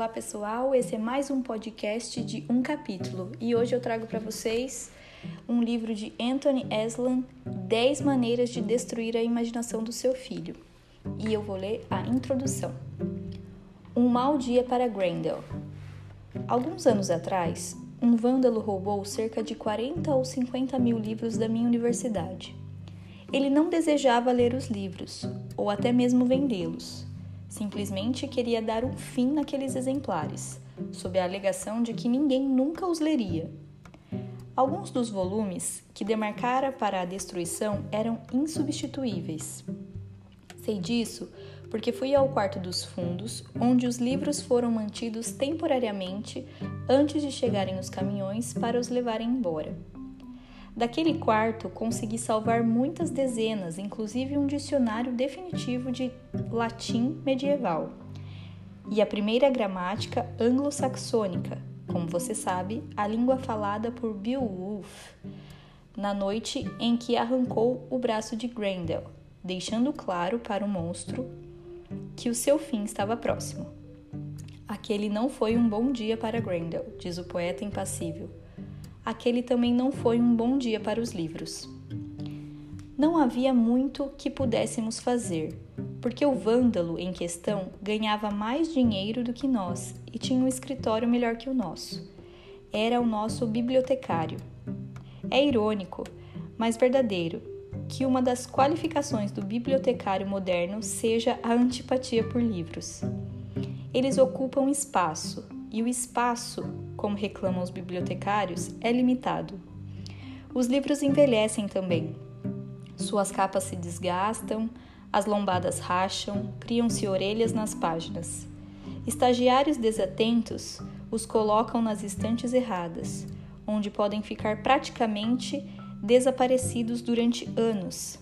Olá pessoal, esse é mais um podcast de um capítulo e hoje eu trago para vocês um livro de Anthony Eslan, 10 maneiras de destruir a imaginação do seu filho. E eu vou ler a introdução. Um mau dia para Grendel. Alguns anos atrás, um vândalo roubou cerca de 40 ou 50 mil livros da minha universidade. Ele não desejava ler os livros, ou até mesmo vendê-los Simplesmente queria dar um fim naqueles exemplares, sob a alegação de que ninguém nunca os leria. Alguns dos volumes que demarcara para a destruição eram insubstituíveis. Sei disso porque fui ao quarto dos fundos, onde os livros foram mantidos temporariamente antes de chegarem os caminhões para os levarem embora. Daquele quarto consegui salvar muitas dezenas, inclusive um dicionário definitivo de latim medieval e a primeira gramática anglo-saxônica, como você sabe, a língua falada por Beowulf na noite em que arrancou o braço de Grendel, deixando claro para o monstro que o seu fim estava próximo. Aquele não foi um bom dia para Grendel, diz o poeta impassível aquele também não foi um bom dia para os livros. Não havia muito que pudéssemos fazer, porque o vândalo em questão ganhava mais dinheiro do que nós e tinha um escritório melhor que o nosso. Era o nosso bibliotecário. É irônico, mas verdadeiro, que uma das qualificações do bibliotecário moderno seja a antipatia por livros. Eles ocupam espaço, e o espaço, como reclamam os bibliotecários, é limitado. Os livros envelhecem também. Suas capas se desgastam, as lombadas racham, criam-se orelhas nas páginas. Estagiários desatentos os colocam nas estantes erradas, onde podem ficar praticamente desaparecidos durante anos.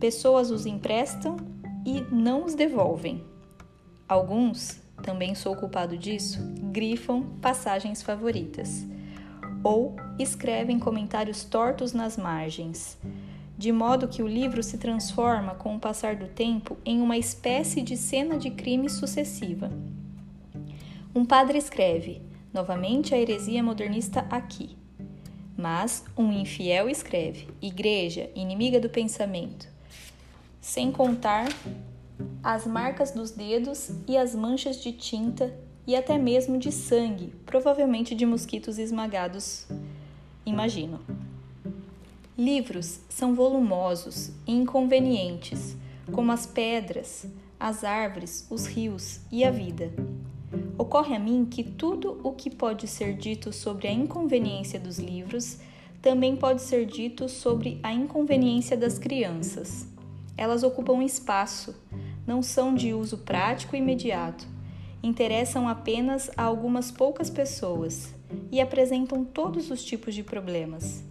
Pessoas os emprestam e não os devolvem. Alguns também sou culpado disso, grifam passagens favoritas ou escrevem comentários tortos nas margens, de modo que o livro se transforma, com o passar do tempo, em uma espécie de cena de crime sucessiva. Um padre escreve, novamente a heresia modernista aqui. Mas um infiel escreve, igreja, inimiga do pensamento. Sem contar as marcas dos dedos e as manchas de tinta e até mesmo de sangue, provavelmente de mosquitos esmagados, imagino. Livros são volumosos e inconvenientes, como as pedras, as árvores, os rios e a vida. Ocorre a mim que tudo o que pode ser dito sobre a inconveniência dos livros também pode ser dito sobre a inconveniência das crianças. Elas ocupam espaço, não são de uso prático e imediato, interessam apenas a algumas poucas pessoas e apresentam todos os tipos de problemas.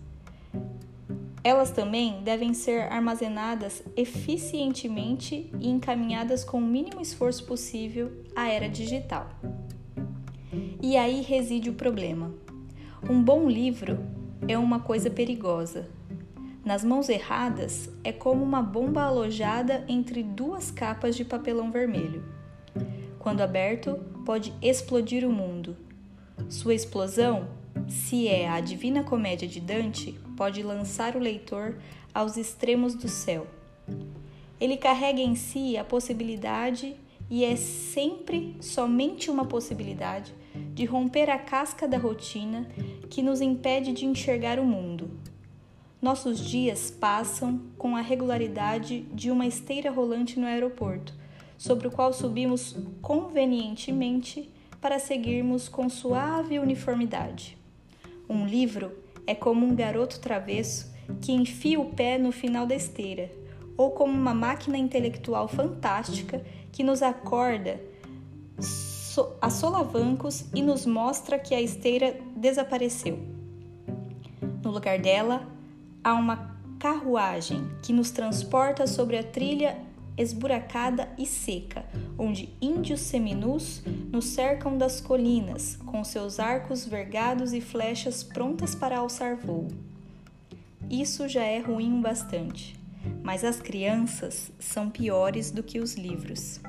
Elas também devem ser armazenadas eficientemente e encaminhadas com o mínimo esforço possível à era digital. E aí reside o problema. Um bom livro é uma coisa perigosa, nas mãos erradas, é como uma bomba alojada entre duas capas de papelão vermelho. Quando aberto, pode explodir o mundo. Sua explosão, se é a Divina Comédia de Dante, pode lançar o leitor aos extremos do céu. Ele carrega em si a possibilidade, e é sempre somente uma possibilidade, de romper a casca da rotina que nos impede de enxergar o mundo nossos dias passam com a regularidade de uma esteira rolante no aeroporto, sobre o qual subimos convenientemente para seguirmos com suave uniformidade. Um livro é como um garoto travesso que enfia o pé no final da esteira, ou como uma máquina intelectual fantástica que nos acorda a solavancos e nos mostra que a esteira desapareceu. No lugar dela, há uma carruagem que nos transporta sobre a trilha esburacada e seca, onde índios seminus nos cercam das colinas, com seus arcos vergados e flechas prontas para alçar voo. Isso já é ruim bastante, mas as crianças são piores do que os livros.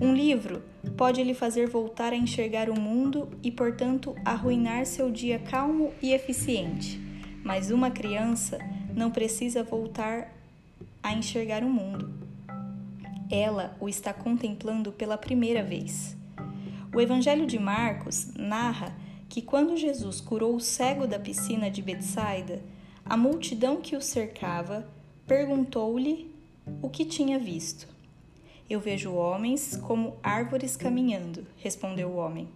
Um livro pode lhe fazer voltar a enxergar o mundo e, portanto, arruinar seu dia calmo e eficiente. Mas uma criança não precisa voltar a enxergar o mundo. Ela o está contemplando pela primeira vez. O Evangelho de Marcos narra que quando Jesus curou o cego da piscina de Betsaida, a multidão que o cercava perguntou-lhe o que tinha visto. Eu vejo homens como árvores caminhando, respondeu o homem.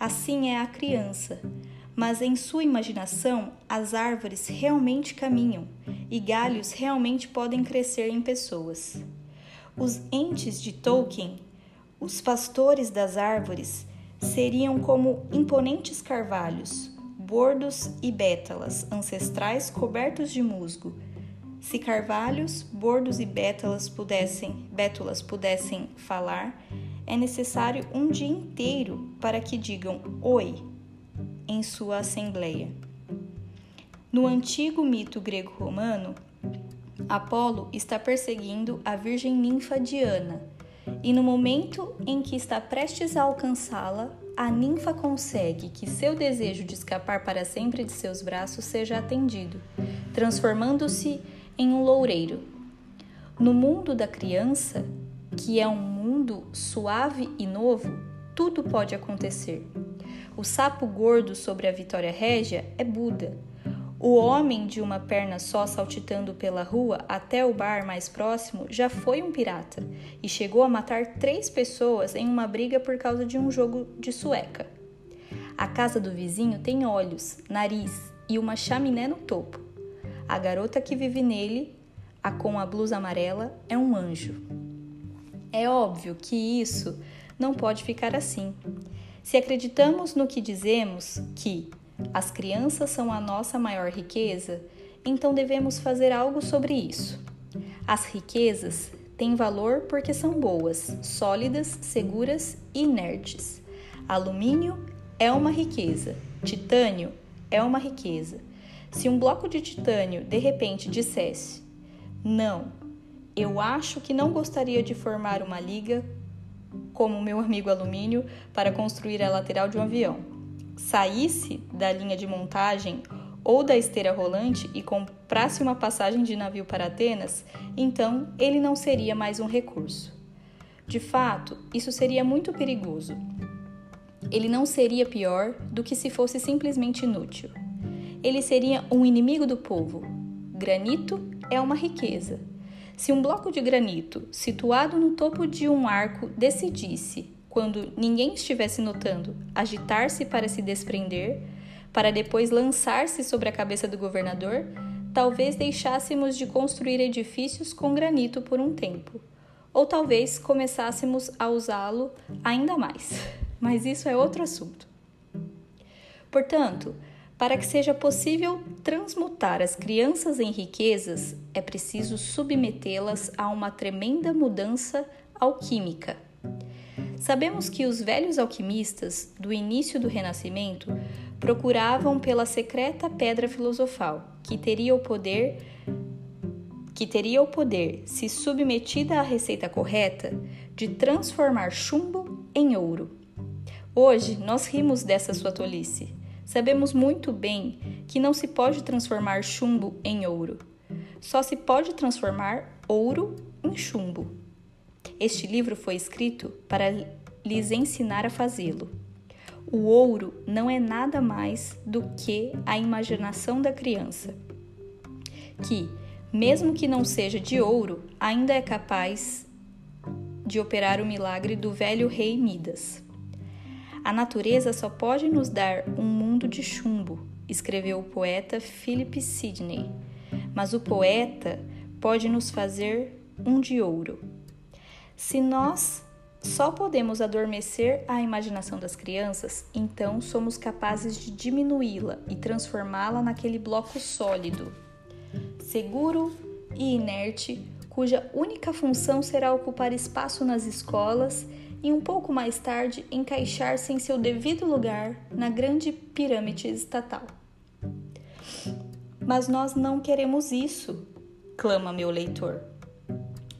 Assim é a criança, mas em sua imaginação as árvores realmente caminham e galhos realmente podem crescer em pessoas. Os entes de Tolkien, os pastores das árvores, seriam como imponentes carvalhos, bordos e bétalas ancestrais cobertos de musgo se carvalhos, bordos e bétulas pudessem, bétulas pudessem falar, é necessário um dia inteiro para que digam oi em sua assembleia. No antigo mito grego-romano, Apolo está perseguindo a virgem ninfa Diana, e no momento em que está prestes a alcançá-la, a ninfa consegue que seu desejo de escapar para sempre de seus braços seja atendido, transformando-se em um loureiro. No mundo da criança, que é um mundo suave e novo, tudo pode acontecer. O sapo gordo sobre a Vitória Régia é Buda. O homem de uma perna só saltitando pela rua até o bar mais próximo já foi um pirata e chegou a matar três pessoas em uma briga por causa de um jogo de sueca. A casa do vizinho tem olhos, nariz e uma chaminé no topo. A garota que vive nele, a com a blusa amarela, é um anjo. É óbvio que isso não pode ficar assim. Se acreditamos no que dizemos, que as crianças são a nossa maior riqueza, então devemos fazer algo sobre isso. As riquezas têm valor porque são boas, sólidas, seguras e inertes. Alumínio é uma riqueza, titânio é uma riqueza. Se um bloco de titânio de repente dissesse: Não, eu acho que não gostaria de formar uma liga como meu amigo alumínio para construir a lateral de um avião, saísse da linha de montagem ou da esteira rolante e comprasse uma passagem de navio para Atenas, então ele não seria mais um recurso. De fato, isso seria muito perigoso. Ele não seria pior do que se fosse simplesmente inútil ele seria um inimigo do povo. Granito é uma riqueza. Se um bloco de granito situado no topo de um arco decidisse, quando ninguém estivesse notando, agitar-se para se desprender, para depois lançar-se sobre a cabeça do governador, talvez deixássemos de construir edifícios com granito por um tempo, ou talvez começássemos a usá-lo ainda mais. Mas isso é outro assunto. Portanto, para que seja possível transmutar as crianças em riquezas, é preciso submetê-las a uma tremenda mudança alquímica. Sabemos que os velhos alquimistas do início do Renascimento procuravam pela secreta pedra filosofal, que teria o poder que teria o poder, se submetida à receita correta, de transformar chumbo em ouro. Hoje nós rimos dessa sua tolice. Sabemos muito bem que não se pode transformar chumbo em ouro. Só se pode transformar ouro em chumbo. Este livro foi escrito para lhes ensinar a fazê-lo. O ouro não é nada mais do que a imaginação da criança, que, mesmo que não seja de ouro, ainda é capaz de operar o milagre do velho rei Midas. A natureza só pode nos dar um mundo de chumbo, escreveu o poeta Philip Sidney, mas o poeta pode nos fazer um de ouro. Se nós só podemos adormecer a imaginação das crianças, então somos capazes de diminuí-la e transformá-la naquele bloco sólido, seguro e inerte, cuja única função será ocupar espaço nas escolas e um pouco mais tarde encaixar-se em seu devido lugar na grande pirâmide estatal. Mas nós não queremos isso, clama meu leitor.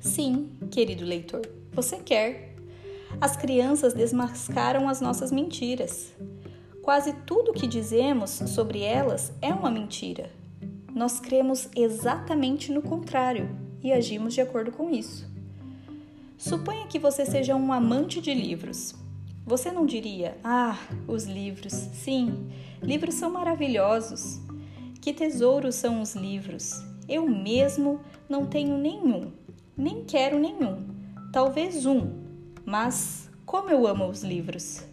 Sim, querido leitor, você quer. As crianças desmascaram as nossas mentiras. Quase tudo o que dizemos sobre elas é uma mentira. Nós cremos exatamente no contrário e agimos de acordo com isso. Suponha que você seja um amante de livros. Você não diria: Ah, os livros. Sim, livros são maravilhosos. Que tesouros são os livros. Eu mesmo não tenho nenhum, nem quero nenhum. Talvez um, mas como eu amo os livros.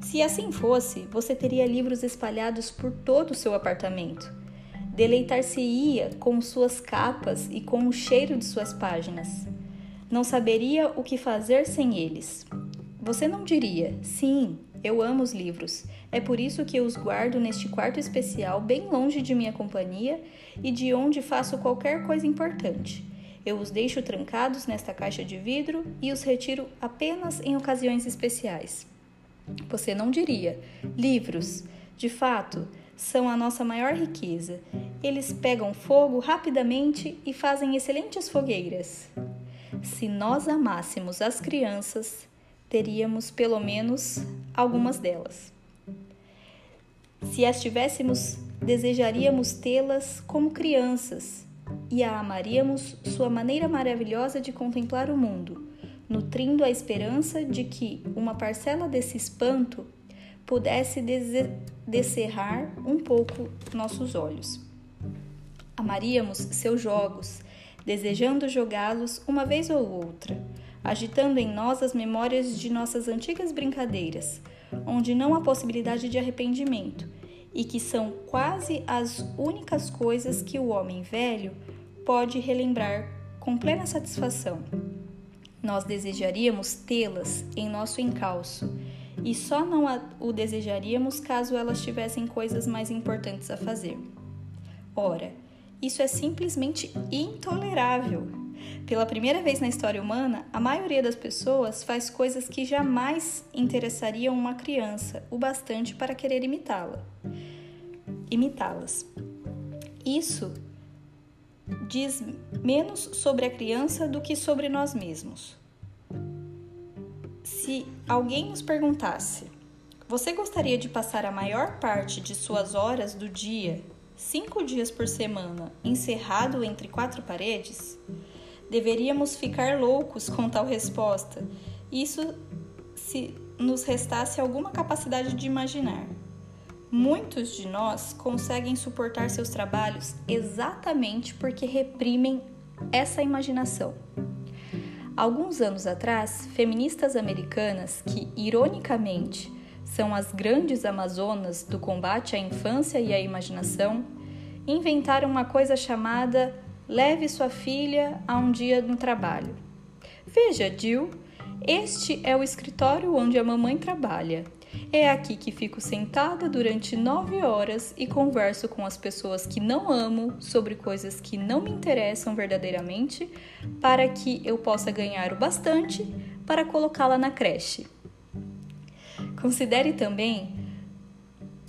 Se assim fosse, você teria livros espalhados por todo o seu apartamento. Deleitar-se-ia com suas capas e com o cheiro de suas páginas. Não saberia o que fazer sem eles. Você não diria, sim, eu amo os livros. É por isso que eu os guardo neste quarto especial, bem longe de minha companhia e de onde faço qualquer coisa importante. Eu os deixo trancados nesta caixa de vidro e os retiro apenas em ocasiões especiais. Você não diria, livros, de fato, são a nossa maior riqueza. Eles pegam fogo rapidamente e fazem excelentes fogueiras. Se nós amássemos as crianças, teríamos pelo menos algumas delas. Se as tivéssemos, desejaríamos tê-las como crianças e a amaríamos sua maneira maravilhosa de contemplar o mundo, nutrindo a esperança de que uma parcela desse espanto pudesse descerrar um pouco nossos olhos. Amaríamos seus jogos, desejando jogá-los uma vez ou outra agitando em nós as memórias de nossas antigas brincadeiras, onde não há possibilidade de arrependimento e que são quase as únicas coisas que o homem velho pode relembrar com plena satisfação. Nós desejaríamos tê-las em nosso encalço e só não o desejaríamos caso elas tivessem coisas mais importantes a fazer. Ora, isso é simplesmente intolerável. Pela primeira vez na história humana, a maioria das pessoas faz coisas que jamais interessariam uma criança o bastante para querer imitá-la. Imitá-las. Isso diz menos sobre a criança do que sobre nós mesmos. Se alguém nos perguntasse: Você gostaria de passar a maior parte de suas horas do dia, cinco dias por semana, encerrado entre quatro paredes? Deveríamos ficar loucos com tal resposta. Isso se nos restasse alguma capacidade de imaginar. Muitos de nós conseguem suportar seus trabalhos exatamente porque reprimem essa imaginação. Alguns anos atrás, feministas americanas, que ironicamente são as grandes amazonas do combate à infância e à imaginação, inventaram uma coisa chamada leve sua filha a um dia no trabalho. Veja, Jill, este é o escritório onde a mamãe trabalha. É aqui que fico sentada durante nove horas e converso com as pessoas que não amo sobre coisas que não me interessam verdadeiramente, para que eu possa ganhar o bastante para colocá-la na creche. Considere também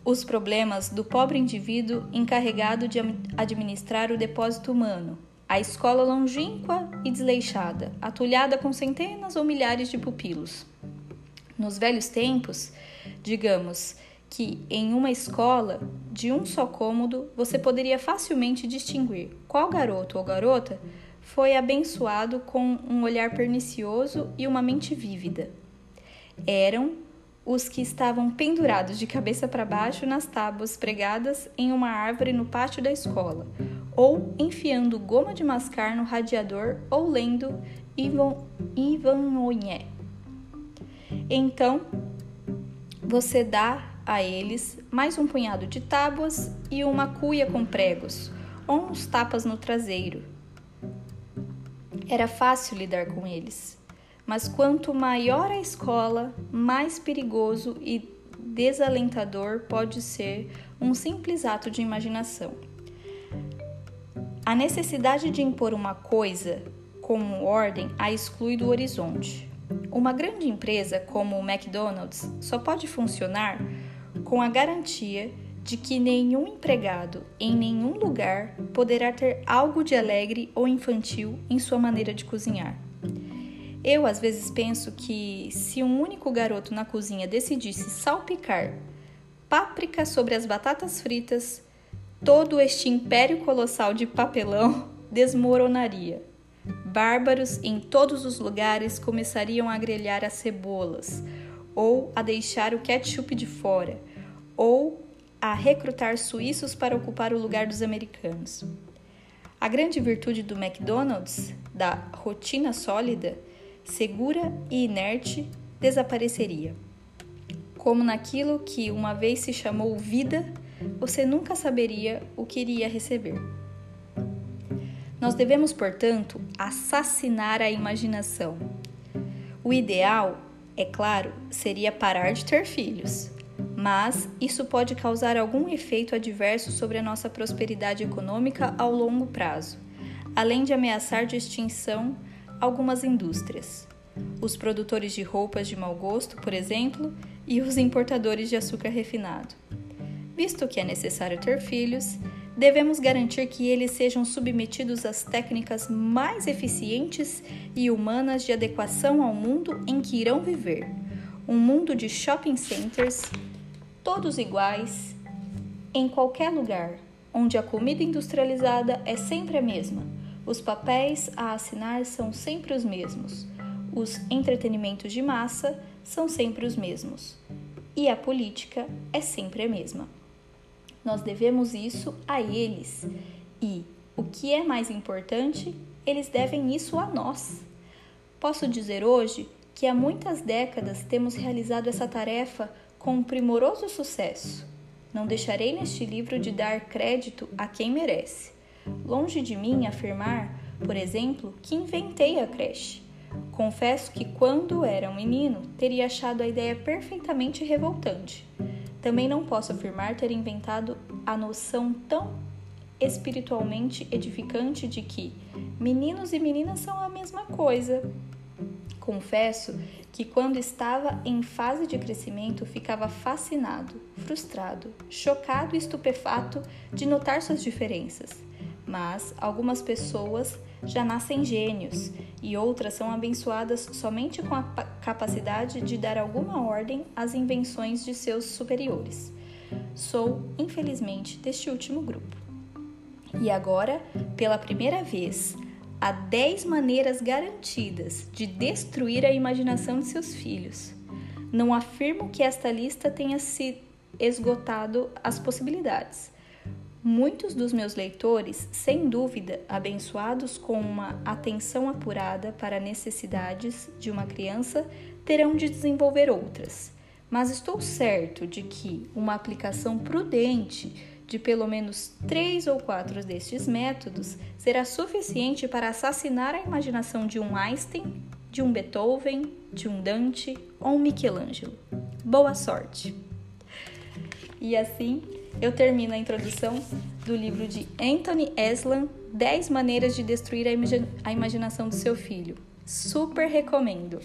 os problemas do pobre indivíduo encarregado de administrar o depósito humano, a escola longínqua e desleixada, atulhada com centenas ou milhares de pupilos. Nos velhos tempos, digamos que em uma escola de um só cômodo você poderia facilmente distinguir qual garoto ou garota foi abençoado com um olhar pernicioso e uma mente vívida. Eram os que estavam pendurados de cabeça para baixo nas tábuas pregadas em uma árvore no pátio da escola, ou enfiando goma de mascar no radiador ou lendo Ivan, Ivan Então, você dá a eles mais um punhado de tábuas e uma cuia com pregos, ou uns tapas no traseiro. Era fácil lidar com eles mas quanto maior a escola, mais perigoso e desalentador pode ser um simples ato de imaginação. A necessidade de impor uma coisa como ordem a exclui do horizonte. Uma grande empresa como o McDonald's só pode funcionar com a garantia de que nenhum empregado em nenhum lugar poderá ter algo de alegre ou infantil em sua maneira de cozinhar. Eu às vezes penso que se um único garoto na cozinha decidisse salpicar páprica sobre as batatas fritas, todo este império colossal de papelão desmoronaria. Bárbaros em todos os lugares começariam a grelhar as cebolas, ou a deixar o ketchup de fora, ou a recrutar suíços para ocupar o lugar dos americanos. A grande virtude do McDonald's, da rotina sólida, segura e inerte, desapareceria. Como naquilo que uma vez se chamou vida, você nunca saberia o que iria receber. Nós devemos, portanto, assassinar a imaginação. O ideal, é claro, seria parar de ter filhos, mas isso pode causar algum efeito adverso sobre a nossa prosperidade econômica ao longo prazo, além de ameaçar de extinção algumas indústrias. Os produtores de roupas de mau gosto, por exemplo, e os importadores de açúcar refinado. Visto que é necessário ter filhos, devemos garantir que eles sejam submetidos às técnicas mais eficientes e humanas de adequação ao mundo em que irão viver. Um mundo de shopping centers, todos iguais, em qualquer lugar, onde a comida industrializada é sempre a mesma, os papéis a assinar são sempre os mesmos, os entretenimentos de massa são sempre os mesmos e a política é sempre a mesma. Nós devemos isso a eles e, o que é mais importante, eles devem isso a nós. Posso dizer hoje que há muitas décadas temos realizado essa tarefa com um primoroso sucesso. Não deixarei neste livro de dar crédito a quem merece. Longe de mim afirmar, por exemplo, que inventei a creche. Confesso que quando era um menino teria achado a ideia perfeitamente revoltante. Também não posso afirmar ter inventado a noção tão espiritualmente edificante de que meninos e meninas são a mesma coisa. Confesso que quando estava em fase de crescimento ficava fascinado, frustrado, chocado e estupefato de notar suas diferenças. Mas algumas pessoas já nascem gênios e outras são abençoadas somente com a capacidade de dar alguma ordem às invenções de seus superiores. Sou, infelizmente, deste último grupo. E agora, pela primeira vez, há 10 maneiras garantidas de destruir a imaginação de seus filhos. Não afirmo que esta lista tenha se esgotado as possibilidades Muitos dos meus leitores, sem dúvida, abençoados com uma atenção apurada para necessidades de uma criança, terão de desenvolver outras. Mas estou certo de que uma aplicação prudente de pelo menos três ou quatro destes métodos será suficiente para assassinar a imaginação de um Einstein, de um Beethoven, de um Dante ou um Michelangelo. Boa sorte! E assim eu termino a introdução do livro de Anthony Eslan, 10 maneiras de destruir a, imaginação do seu filho. Super recomendo!